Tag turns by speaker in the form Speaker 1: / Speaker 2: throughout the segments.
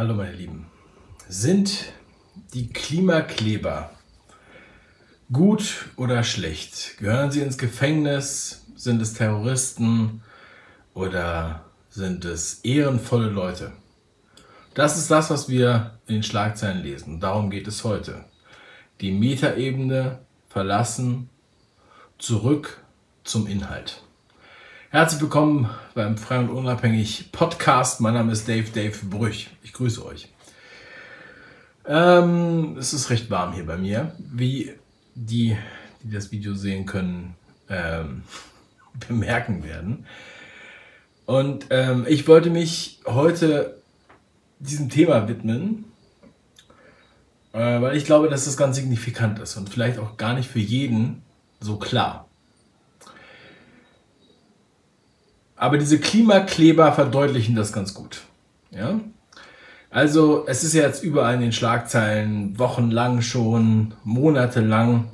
Speaker 1: Hallo meine Lieben. Sind die Klimakleber gut oder schlecht? Gehören sie ins Gefängnis? Sind es Terroristen oder sind es ehrenvolle Leute? Das ist das, was wir in den Schlagzeilen lesen. Darum geht es heute. Die Metaebene verlassen, zurück zum Inhalt. Herzlich willkommen beim Frei und Unabhängig Podcast. Mein Name ist Dave, Dave Brüch. Ich grüße euch. Ähm, es ist recht warm hier bei mir. Wie die, die das Video sehen können, ähm, bemerken werden. Und ähm, ich wollte mich heute diesem Thema widmen, äh, weil ich glaube, dass das ganz signifikant ist und vielleicht auch gar nicht für jeden so klar. Aber diese Klimakleber verdeutlichen das ganz gut. Ja? Also es ist jetzt überall in den Schlagzeilen, wochenlang schon, monatelang.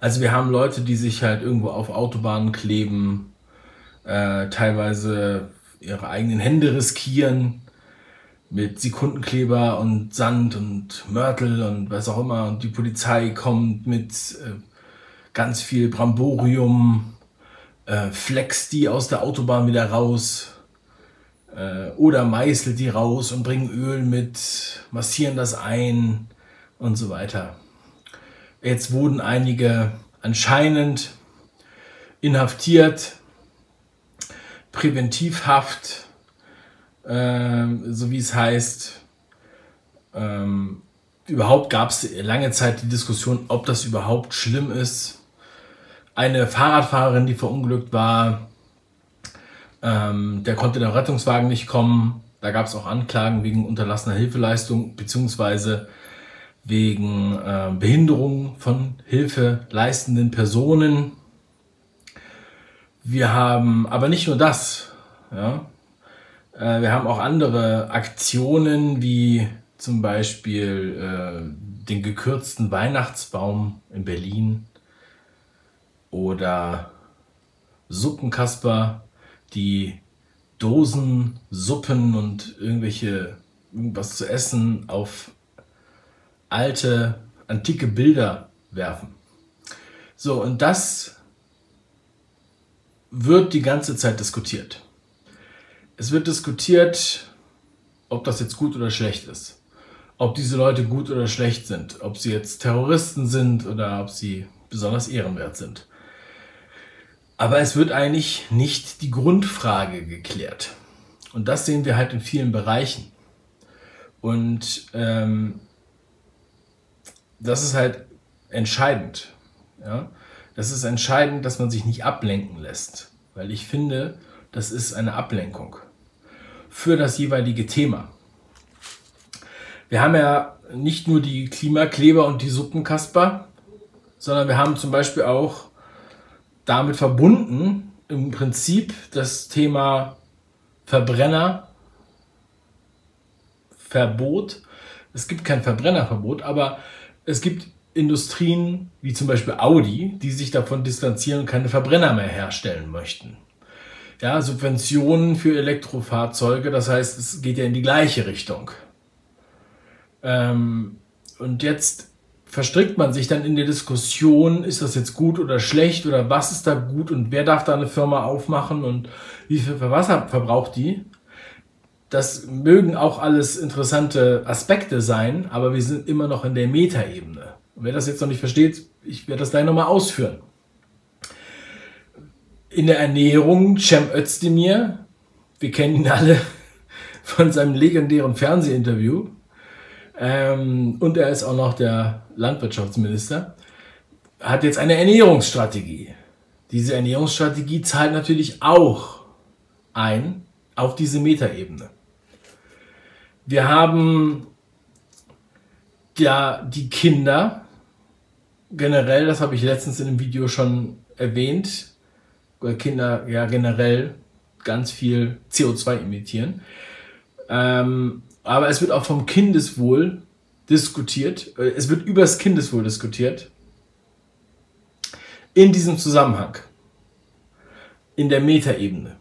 Speaker 1: Also wir haben Leute, die sich halt irgendwo auf Autobahnen kleben, äh, teilweise ihre eigenen Hände riskieren mit Sekundenkleber und Sand und Mörtel und was auch immer. Und die Polizei kommt mit äh, ganz viel Bramborium äh, flext die aus der Autobahn wieder raus äh, oder meißelt die raus und bringen Öl mit, massieren das ein und so weiter. Jetzt wurden einige anscheinend inhaftiert, Präventivhaft, äh, so wie es heißt. Ähm, überhaupt gab es lange Zeit die Diskussion, ob das überhaupt schlimm ist eine Fahrradfahrerin, die verunglückt war. Ähm, der konnte der Rettungswagen nicht kommen. Da gab es auch Anklagen wegen unterlassener Hilfeleistung beziehungsweise wegen äh, Behinderung von hilfeleistenden Personen. Wir haben aber nicht nur das. Ja? Äh, wir haben auch andere Aktionen wie zum Beispiel äh, den gekürzten Weihnachtsbaum in Berlin oder Suppenkasper, die Dosen, Suppen und irgendwelche irgendwas zu essen auf alte, antike Bilder werfen. So, und das wird die ganze Zeit diskutiert. Es wird diskutiert, ob das jetzt gut oder schlecht ist. Ob diese Leute gut oder schlecht sind. Ob sie jetzt Terroristen sind oder ob sie besonders ehrenwert sind. Aber es wird eigentlich nicht die Grundfrage geklärt. Und das sehen wir halt in vielen Bereichen. Und ähm, das ist halt entscheidend. Ja? Das ist entscheidend, dass man sich nicht ablenken lässt. Weil ich finde, das ist eine Ablenkung für das jeweilige Thema. Wir haben ja nicht nur die Klimakleber und die Suppenkasper, sondern wir haben zum Beispiel auch damit verbunden im Prinzip das Thema Verbrenner, Verbot. Es gibt kein Verbrennerverbot, aber es gibt Industrien wie zum Beispiel Audi, die sich davon distanzieren und keine Verbrenner mehr herstellen möchten. Ja, Subventionen für Elektrofahrzeuge, das heißt, es geht ja in die gleiche Richtung. Ähm, und jetzt verstrickt man sich dann in der Diskussion, ist das jetzt gut oder schlecht oder was ist da gut und wer darf da eine Firma aufmachen und wie viel Wasser verbraucht die. Das mögen auch alles interessante Aspekte sein, aber wir sind immer noch in der Metaebene. Wer das jetzt noch nicht versteht, ich werde das gleich nochmal ausführen. In der Ernährung, Cem Özdemir, wir kennen ihn alle von seinem legendären Fernsehinterview, ähm, und er ist auch noch der Landwirtschaftsminister, hat jetzt eine Ernährungsstrategie. Diese Ernährungsstrategie zahlt natürlich auch ein auf diese Metaebene. Wir haben ja die Kinder generell, das habe ich letztens in einem Video schon erwähnt, Kinder ja generell ganz viel CO2 emittieren. Ähm, aber es wird auch vom Kindeswohl diskutiert. Äh, es wird über das Kindeswohl diskutiert. In diesem Zusammenhang. In der Metaebene.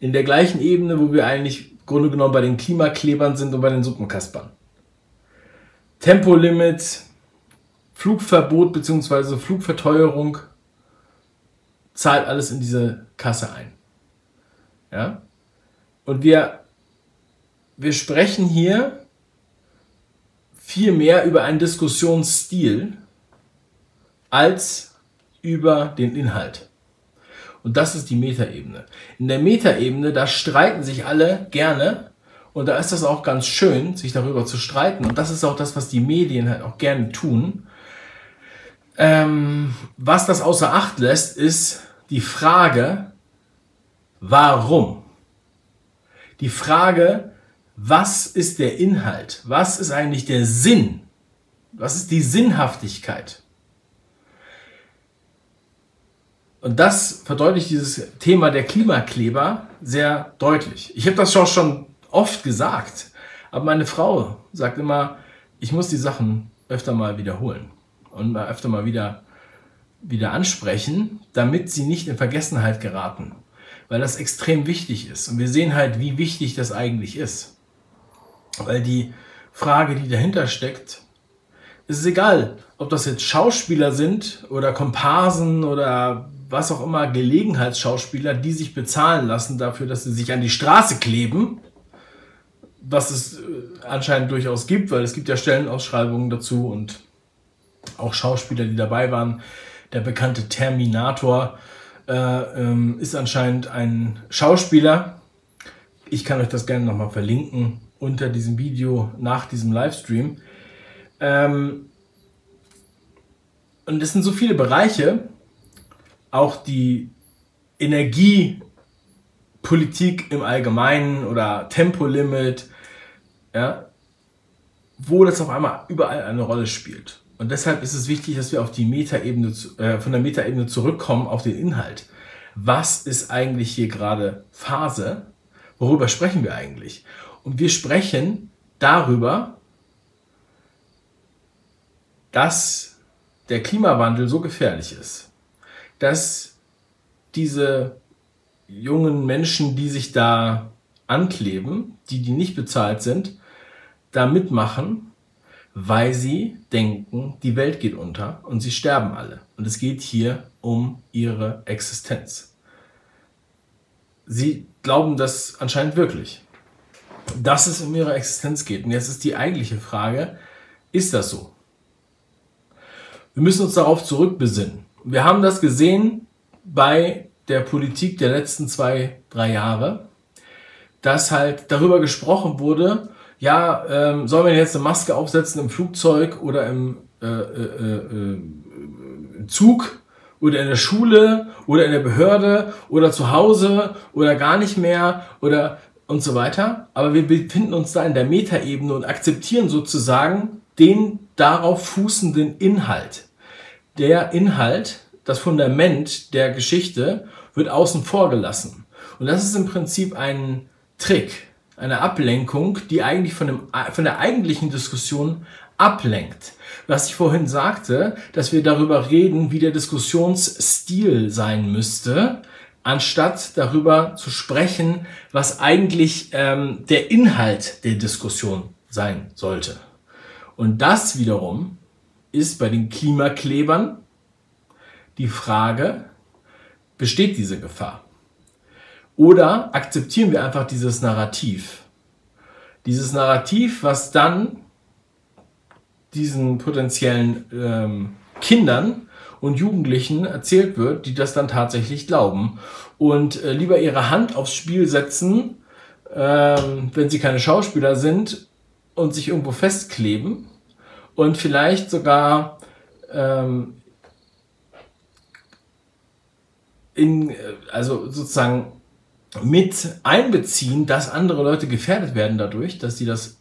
Speaker 1: In der gleichen Ebene, wo wir eigentlich Grunde genommen bei den Klimaklebern sind und bei den Suppenkaspern. Tempolimit, Flugverbot bzw. Flugverteuerung zahlt alles in diese Kasse ein. Ja? Und wir, wir sprechen hier viel mehr über einen Diskussionsstil als über den Inhalt. Und das ist die Metaebene. In der Metaebene, da streiten sich alle gerne und da ist das auch ganz schön, sich darüber zu streiten. Und das ist auch das, was die Medien halt auch gerne tun. Ähm, was das außer Acht lässt, ist die Frage, warum? Die Frage, was ist der Inhalt? Was ist eigentlich der Sinn? Was ist die Sinnhaftigkeit? Und das verdeutlicht dieses Thema der Klimakleber sehr deutlich. Ich habe das schon oft gesagt, aber meine Frau sagt immer, ich muss die Sachen öfter mal wiederholen und öfter mal wieder, wieder ansprechen, damit sie nicht in Vergessenheit geraten. Weil das extrem wichtig ist. Und wir sehen halt, wie wichtig das eigentlich ist. Weil die Frage, die dahinter steckt, ist es egal, ob das jetzt Schauspieler sind oder Komparsen oder was auch immer, Gelegenheitsschauspieler, die sich bezahlen lassen dafür, dass sie sich an die Straße kleben, was es äh, anscheinend durchaus gibt, weil es gibt ja Stellenausschreibungen dazu und auch Schauspieler, die dabei waren. Der bekannte Terminator äh, ähm, ist anscheinend ein Schauspieler. Ich kann euch das gerne nochmal verlinken unter diesem Video nach diesem Livestream. Ähm, und es sind so viele Bereiche, auch die Energiepolitik im Allgemeinen oder Tempolimit, ja, wo das auf einmal überall eine Rolle spielt. Und deshalb ist es wichtig, dass wir auf die Metaebene, äh, von der Metaebene zurückkommen auf den Inhalt. Was ist eigentlich hier gerade Phase? Worüber sprechen wir eigentlich? Und wir sprechen darüber, dass der Klimawandel so gefährlich ist, dass diese jungen Menschen, die sich da ankleben, die, die nicht bezahlt sind, da mitmachen, weil sie denken, die Welt geht unter und sie sterben alle. Und es geht hier um ihre Existenz. Sie glauben das anscheinend wirklich, dass es um ihre Existenz geht. Und jetzt ist die eigentliche Frage, ist das so? Wir müssen uns darauf zurückbesinnen. Wir haben das gesehen bei der Politik der letzten zwei, drei Jahre, dass halt darüber gesprochen wurde, ja, ähm, soll man jetzt eine Maske aufsetzen im Flugzeug oder im äh, äh, äh, Zug oder in der Schule oder in der Behörde oder zu Hause oder gar nicht mehr oder und so weiter. Aber wir befinden uns da in der Metaebene und akzeptieren sozusagen den darauf fußenden Inhalt. Der Inhalt, das Fundament der Geschichte wird außen vor gelassen. Und das ist im Prinzip ein Trick eine Ablenkung, die eigentlich von, dem, von der eigentlichen Diskussion ablenkt. Was ich vorhin sagte, dass wir darüber reden, wie der Diskussionsstil sein müsste, anstatt darüber zu sprechen, was eigentlich ähm, der Inhalt der Diskussion sein sollte. Und das wiederum ist bei den Klimaklebern die Frage, besteht diese Gefahr? Oder akzeptieren wir einfach dieses Narrativ? Dieses Narrativ, was dann diesen potenziellen ähm, Kindern und Jugendlichen erzählt wird, die das dann tatsächlich glauben und äh, lieber ihre Hand aufs Spiel setzen, ähm, wenn sie keine Schauspieler sind und sich irgendwo festkleben und vielleicht sogar ähm, in, äh, also sozusagen mit einbeziehen, dass andere Leute gefährdet werden dadurch, dass sie das,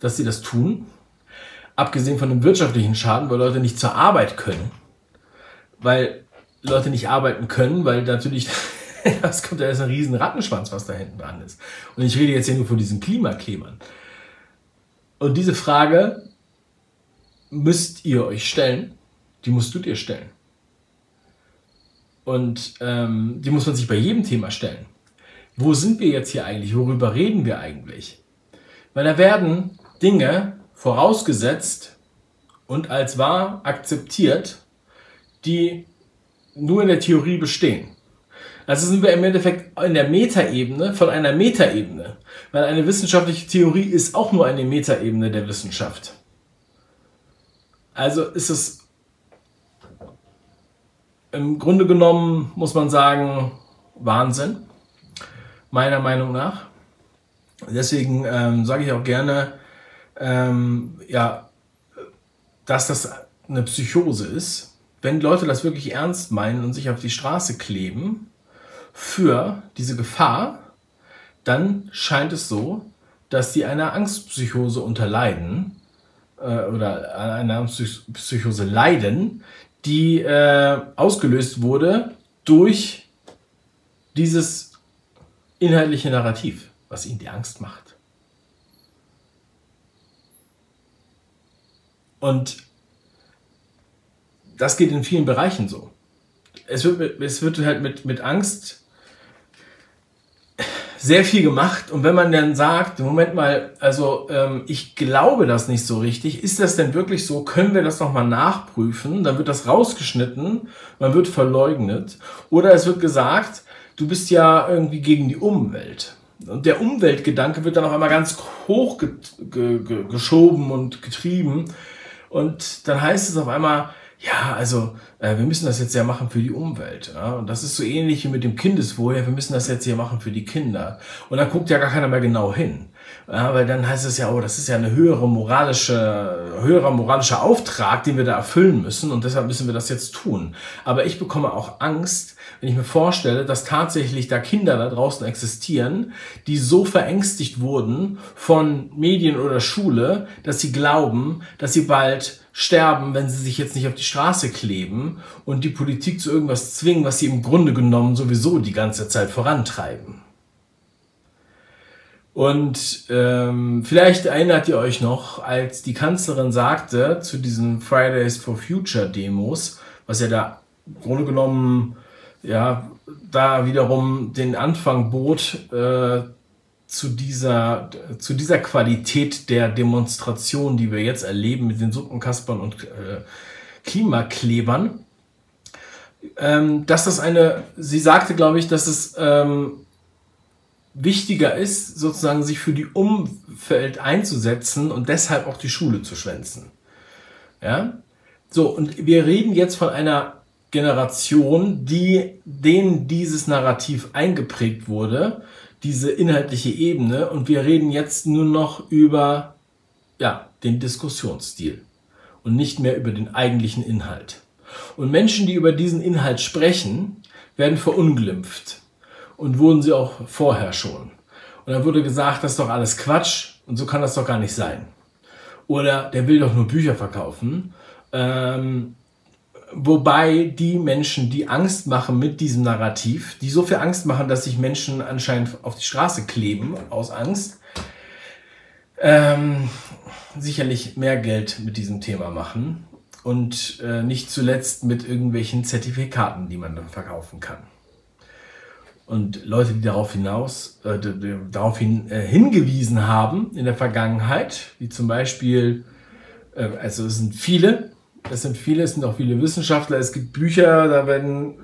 Speaker 1: dass sie das tun. Abgesehen von dem wirtschaftlichen Schaden, weil Leute nicht zur Arbeit können. Weil Leute nicht arbeiten können, weil natürlich, das kommt ja ist ein riesen Rattenschwanz, was da hinten dran ist. Und ich rede jetzt hier nur von diesen Klimaklebern. Und diese Frage müsst ihr euch stellen, die musst du dir stellen. Und ähm, die muss man sich bei jedem Thema stellen wo sind wir jetzt hier eigentlich? Worüber reden wir eigentlich? Weil da werden Dinge vorausgesetzt und als wahr akzeptiert, die nur in der Theorie bestehen. Also sind wir im Endeffekt in der Metaebene von einer Metaebene, weil eine wissenschaftliche Theorie ist auch nur eine Metaebene der Wissenschaft. Also ist es im Grunde genommen, muss man sagen, Wahnsinn, meiner Meinung nach. Deswegen ähm, sage ich auch gerne, ähm, ja, dass das eine Psychose ist. Wenn Leute das wirklich ernst meinen und sich auf die Straße kleben für diese Gefahr, dann scheint es so, dass sie einer Angstpsychose unterleiden äh, oder einer Angstpsychose leiden, die äh, ausgelöst wurde durch dieses inhaltliche Narrativ, was ihnen die Angst macht. Und das geht in vielen Bereichen so. Es wird, es wird halt mit, mit Angst sehr viel gemacht. Und wenn man dann sagt, Moment mal, also ähm, ich glaube das nicht so richtig, ist das denn wirklich so? Können wir das nochmal nachprüfen? Dann wird das rausgeschnitten, man wird verleugnet. Oder es wird gesagt, du bist ja irgendwie gegen die Umwelt. Und der Umweltgedanke wird dann auch einmal ganz hoch ge ge ge geschoben und getrieben. Und dann heißt es auf einmal, ja, also äh, wir müssen das jetzt ja machen für die Umwelt. Ja? Und das ist so ähnlich wie mit dem Kindeswohl, ja, wir müssen das jetzt hier machen für die Kinder. Und dann guckt ja gar keiner mehr genau hin. Ja, weil dann heißt es ja, oh, das ist ja eine höhere moralische, höherer moralischer Auftrag, den wir da erfüllen müssen und deshalb müssen wir das jetzt tun. Aber ich bekomme auch Angst, wenn ich mir vorstelle, dass tatsächlich da Kinder da draußen existieren, die so verängstigt wurden von Medien oder Schule, dass sie glauben, dass sie bald sterben, wenn sie sich jetzt nicht auf die Straße kleben und die Politik zu irgendwas zwingen, was sie im Grunde genommen sowieso die ganze Zeit vorantreiben. Und ähm, vielleicht erinnert ihr euch noch, als die Kanzlerin sagte zu diesen Fridays for Future Demos, was ja da im Grunde genommen ja da wiederum den Anfang bot äh, zu dieser zu dieser Qualität der Demonstration, die wir jetzt erleben mit den Suppenkaspern und äh, Klimaklebern, ähm, dass das eine, sie sagte, glaube ich, dass es ähm, wichtiger ist, sozusagen sich für die Umwelt einzusetzen und deshalb auch die Schule zu schwänzen. Ja? So, und wir reden jetzt von einer Generation, die denen dieses Narrativ eingeprägt wurde, diese inhaltliche Ebene, und wir reden jetzt nur noch über ja, den Diskussionsstil und nicht mehr über den eigentlichen Inhalt. Und Menschen, die über diesen Inhalt sprechen, werden verunglimpft und wurden sie auch vorher schon. Und dann wurde gesagt, das ist doch alles Quatsch und so kann das doch gar nicht sein. Oder der will doch nur Bücher verkaufen. Ähm, wobei die Menschen, die Angst machen mit diesem Narrativ, die so viel Angst machen, dass sich Menschen anscheinend auf die Straße kleben aus Angst, ähm, sicherlich mehr Geld mit diesem Thema machen und äh, nicht zuletzt mit irgendwelchen Zertifikaten, die man dann verkaufen kann. Und Leute, die darauf hinaus, äh, darauf hin, äh, hingewiesen haben in der Vergangenheit, wie zum Beispiel, äh, also es sind viele, es sind viele, es sind auch viele Wissenschaftler, es gibt Bücher, da werden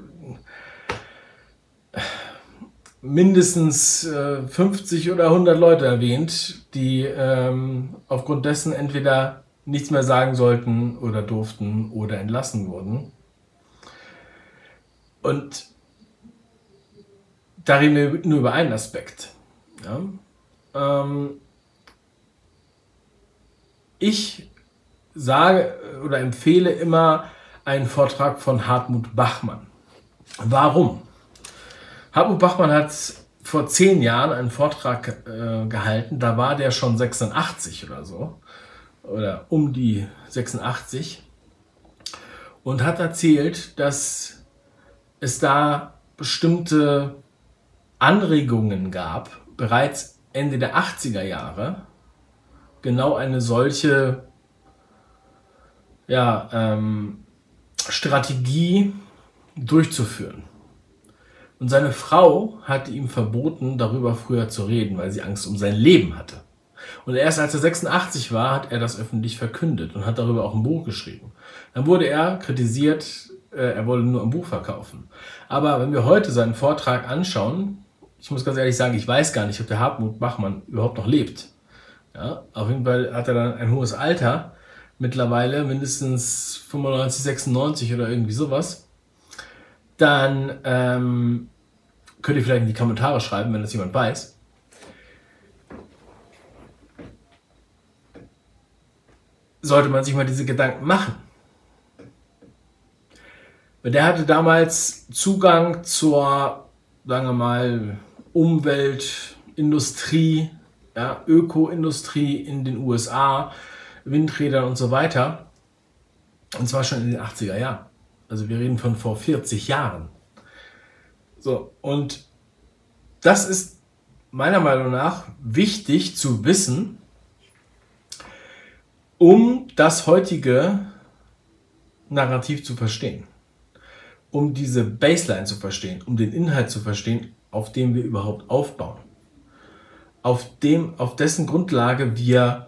Speaker 1: mindestens äh, 50 oder 100 Leute erwähnt, die ähm, aufgrund dessen entweder nichts mehr sagen sollten oder durften oder entlassen wurden. Und da reden wir nur über einen Aspekt. Ja? Ähm, ich sage oder empfehle immer einen Vortrag von Hartmut Bachmann. Warum? Hartmut Bachmann hat vor zehn Jahren einen Vortrag äh, gehalten, da war der schon 86 oder so, oder um die 86, und hat erzählt, dass es da bestimmte Anregungen gab, bereits Ende der 80er Jahre, genau eine solche ja, ähm, Strategie durchzuführen. Und seine Frau hatte ihm verboten, darüber früher zu reden, weil sie Angst um sein Leben hatte. Und erst als er 86 war, hat er das öffentlich verkündet und hat darüber auch ein Buch geschrieben. Dann wurde er kritisiert, äh, er wollte nur ein Buch verkaufen. Aber wenn wir heute seinen Vortrag anschauen, ich muss ganz ehrlich sagen, ich weiß gar nicht, ob der Hartmut Bachmann überhaupt noch lebt. Ja, auf jeden Fall hat er dann ein hohes Alter, mittlerweile mindestens 95, 96 oder irgendwie sowas. Dann ähm, könnt ihr vielleicht in die Kommentare schreiben, wenn das jemand weiß. Sollte man sich mal diese Gedanken machen. Der hatte damals Zugang zur, sagen wir mal, Umweltindustrie, ja, Ökoindustrie in den USA, Windrädern und so weiter. Und zwar schon in den 80er Jahren. Also wir reden von vor 40 Jahren. So, und das ist meiner Meinung nach wichtig zu wissen, um das heutige Narrativ zu verstehen. Um diese Baseline zu verstehen, um den Inhalt zu verstehen, auf dem wir überhaupt aufbauen. Auf, dem, auf dessen Grundlage wir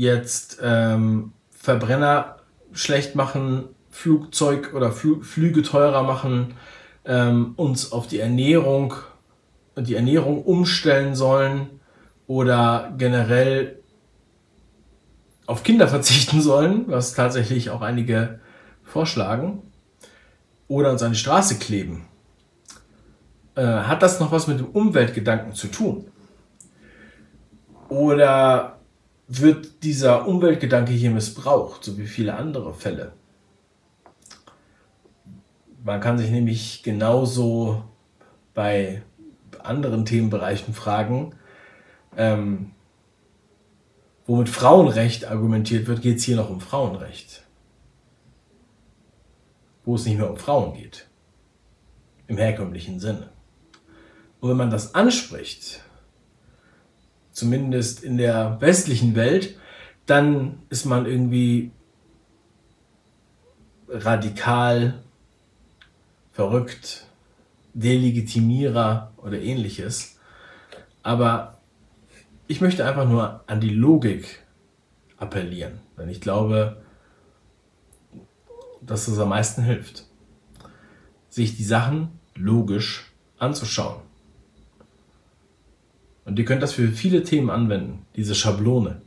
Speaker 1: jetzt ähm, Verbrenner schlecht machen, Flugzeug oder Fl Flüge teurer machen, ähm, uns auf die Ernährung, die Ernährung umstellen sollen oder generell auf Kinder verzichten sollen, was tatsächlich auch einige vorschlagen, oder uns an die Straße kleben. Äh, hat das noch was mit dem Umweltgedanken zu tun? Oder wird dieser Umweltgedanke hier missbraucht, so wie viele andere Fälle. Man kann sich nämlich genauso bei anderen Themenbereichen fragen, ähm, wo Frauenrecht argumentiert wird, geht es hier noch um Frauenrecht. Wo es nicht mehr um Frauen geht. Im herkömmlichen Sinne. Und wenn man das anspricht, zumindest in der westlichen Welt, dann ist man irgendwie radikal, verrückt, Delegitimierer oder ähnliches. Aber ich möchte einfach nur an die Logik appellieren, denn ich glaube, dass es am meisten hilft, sich die Sachen logisch anzuschauen. Und ihr könnt das für viele Themen anwenden, diese Schablone.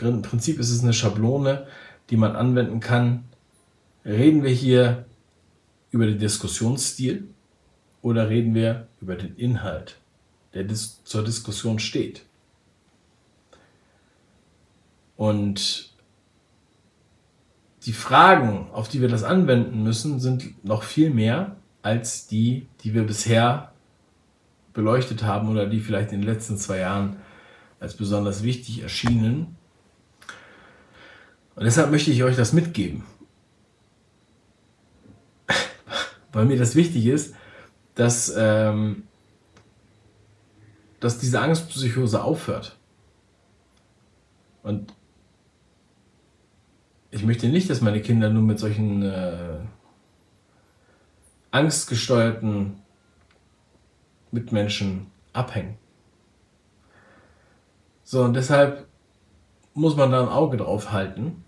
Speaker 1: Im Prinzip ist es eine Schablone, die man anwenden kann. Reden wir hier über den Diskussionsstil oder reden wir über den Inhalt, der dis zur Diskussion steht? Und die Fragen, auf die wir das anwenden müssen, sind noch viel mehr als die, die wir bisher beleuchtet haben oder die vielleicht in den letzten zwei Jahren als besonders wichtig erschienen. Und deshalb möchte ich euch das mitgeben. Weil mir das wichtig ist, dass, ähm, dass diese Angstpsychose aufhört. Und ich möchte nicht, dass meine Kinder nur mit solchen äh, angstgesteuerten Mitmenschen abhängen. So, und deshalb muss man da ein Auge drauf halten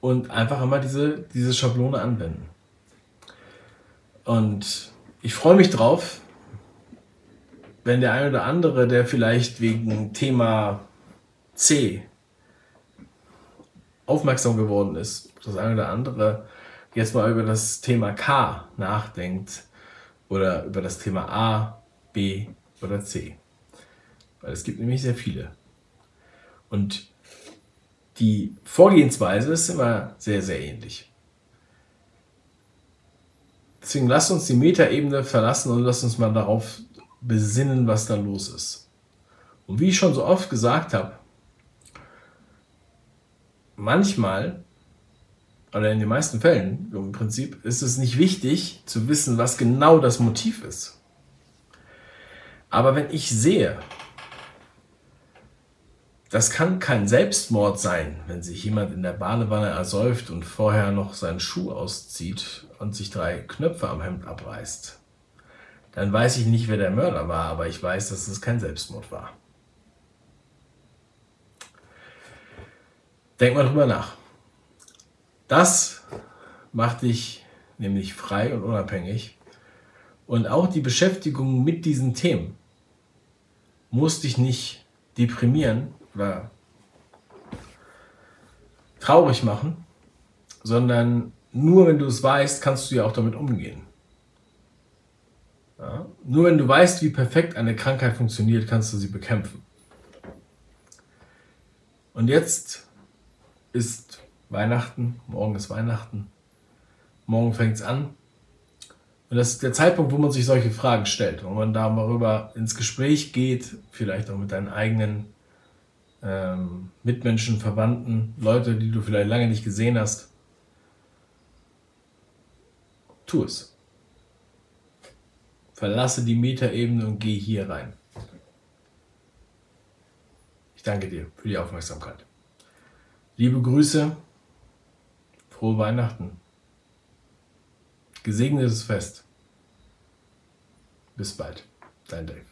Speaker 1: und einfach immer diese, diese Schablone anwenden. Und ich freue mich drauf, wenn der eine oder andere, der vielleicht wegen Thema C aufmerksam geworden ist, das eine oder andere jetzt mal über das Thema K nachdenkt oder über das Thema A, B oder C. Weil es gibt nämlich sehr viele. Und die Vorgehensweise ist immer sehr, sehr ähnlich. Deswegen lasst uns die Metaebene verlassen und lasst uns mal darauf besinnen, was da los ist. Und wie ich schon so oft gesagt habe, manchmal oder in den meisten Fällen im Prinzip, ist es nicht wichtig zu wissen, was genau das Motiv ist. Aber wenn ich sehe, das kann kein Selbstmord sein, wenn sich jemand in der Badewanne ersäuft und vorher noch seinen Schuh auszieht und sich drei Knöpfe am Hemd abreißt. dann weiß ich nicht, wer der Mörder war, aber ich weiß, dass es kein Selbstmord war. Denk mal drüber nach. Das macht dich nämlich frei und unabhängig. Und auch die Beschäftigung mit diesen Themen muss dich nicht deprimieren oder traurig machen, sondern nur wenn du es weißt, kannst du ja auch damit umgehen. Ja? Nur wenn du weißt, wie perfekt eine Krankheit funktioniert, kannst du sie bekämpfen. Und jetzt ist Weihnachten, morgen ist Weihnachten, morgen fängt es an. Und das ist der Zeitpunkt, wo man sich solche Fragen stellt, wo man darüber ins Gespräch geht, vielleicht auch mit deinen eigenen ähm, Mitmenschen, Verwandten, Leute, die du vielleicht lange nicht gesehen hast. Tu es. Verlasse die Metaebene und geh hier rein. Ich danke dir für die Aufmerksamkeit. Liebe Grüße, frohe Weihnachten, gesegnetes Fest. Bis bald, dein Dave.